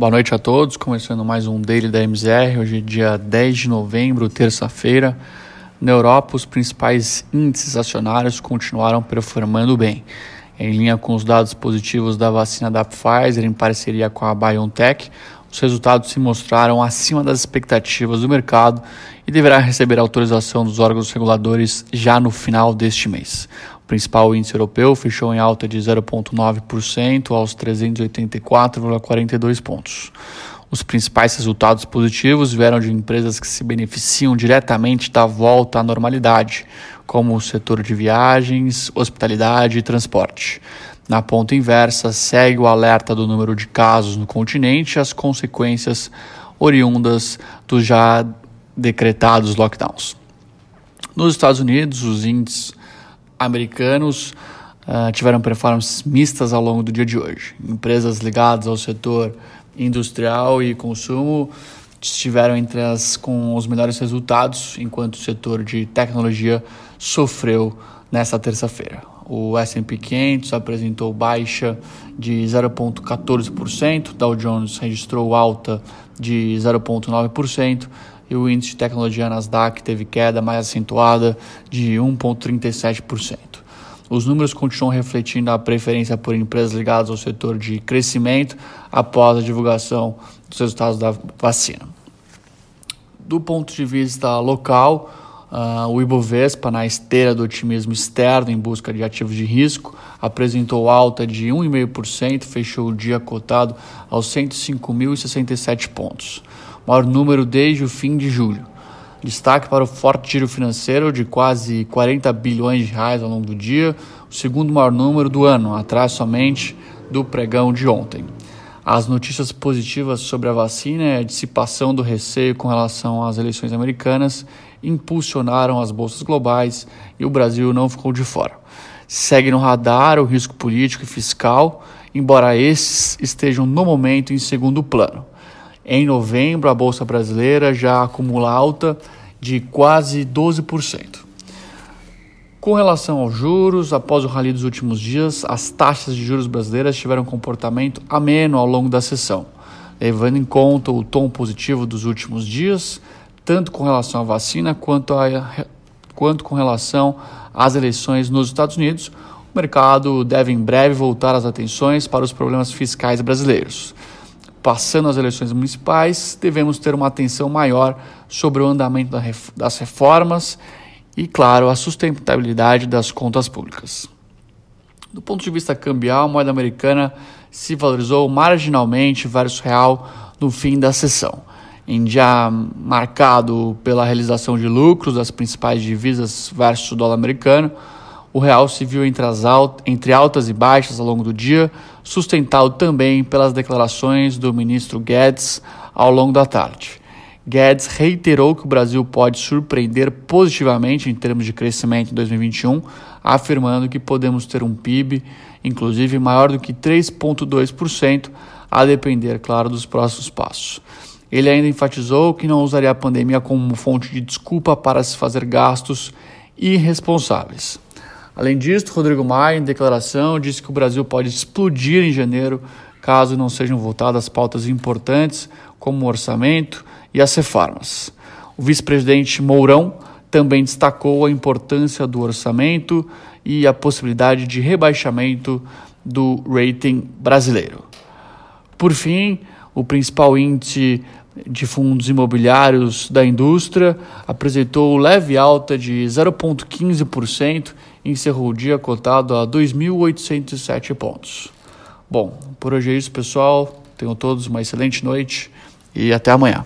Boa noite a todos, começando mais um Daily da MZR, hoje é dia 10 de novembro, terça-feira. Na Europa, os principais índices acionários continuaram performando bem. Em linha com os dados positivos da vacina da Pfizer em parceria com a BioNTech, os resultados se mostraram acima das expectativas do mercado e deverá receber autorização dos órgãos reguladores já no final deste mês. Principal índice europeu fechou em alta de 0,9% aos 384,42 pontos. Os principais resultados positivos vieram de empresas que se beneficiam diretamente da volta à normalidade, como o setor de viagens, hospitalidade e transporte. Na ponta inversa, segue o alerta do número de casos no continente e as consequências oriundas dos já decretados lockdowns. Nos Estados Unidos, os índices americanos uh, tiveram performances mistas ao longo do dia de hoje. Empresas ligadas ao setor industrial e consumo estiveram entre as com os melhores resultados, enquanto o setor de tecnologia sofreu nesta terça-feira. O S&P 500 apresentou baixa de 0,14%, Dow Jones registrou alta de 0,9% e o índice de tecnologia Nasdaq teve queda mais acentuada de 1,37%. Os números continuam refletindo a preferência por empresas ligadas ao setor de crescimento após a divulgação dos resultados da vacina. Do ponto de vista local, Uh, o Ibovespa, na esteira do otimismo externo em busca de ativos de risco, apresentou alta de 1,5%, fechou o dia cotado aos 105.067 pontos, maior número desde o fim de julho. Destaque para o forte tiro financeiro de quase 40 bilhões de reais ao longo do dia, o segundo maior número do ano, atrás somente do pregão de ontem. As notícias positivas sobre a vacina e a dissipação do receio com relação às eleições americanas impulsionaram as bolsas globais e o Brasil não ficou de fora. Segue no radar o risco político e fiscal, embora esses estejam no momento em segundo plano. Em novembro, a bolsa brasileira já acumula alta de quase 12%. Com relação aos juros, após o rally dos últimos dias, as taxas de juros brasileiras tiveram um comportamento ameno ao longo da sessão, levando em conta o tom positivo dos últimos dias, tanto com relação à vacina quanto, a, quanto com relação às eleições nos Estados Unidos. O mercado deve em breve voltar as atenções para os problemas fiscais brasileiros. Passando as eleições municipais, devemos ter uma atenção maior sobre o andamento das reformas e, claro, a sustentabilidade das contas públicas. Do ponto de vista cambial, a moeda americana se valorizou marginalmente versus real no fim da sessão, em dia marcado pela realização de lucros das principais divisas versus o dólar americano. O real se viu entre, as alt entre altas e baixas ao longo do dia, sustentado também pelas declarações do ministro Guedes ao longo da tarde. Guedes reiterou que o Brasil pode surpreender positivamente em termos de crescimento em 2021, afirmando que podemos ter um PIB, inclusive maior do que 3,2%, a depender, claro, dos próximos passos. Ele ainda enfatizou que não usaria a pandemia como fonte de desculpa para se fazer gastos irresponsáveis. Além disso, Rodrigo Maia, em declaração, disse que o Brasil pode explodir em janeiro caso não sejam votadas pautas importantes como o orçamento e as reformas. O vice-presidente Mourão também destacou a importância do orçamento e a possibilidade de rebaixamento do rating brasileiro. Por fim, o principal índice de fundos imobiliários da indústria apresentou leve alta de 0,15% e encerrou o dia cotado a 2.807 pontos. Bom, por hoje é isso, pessoal. Tenham todos uma excelente noite e até amanhã.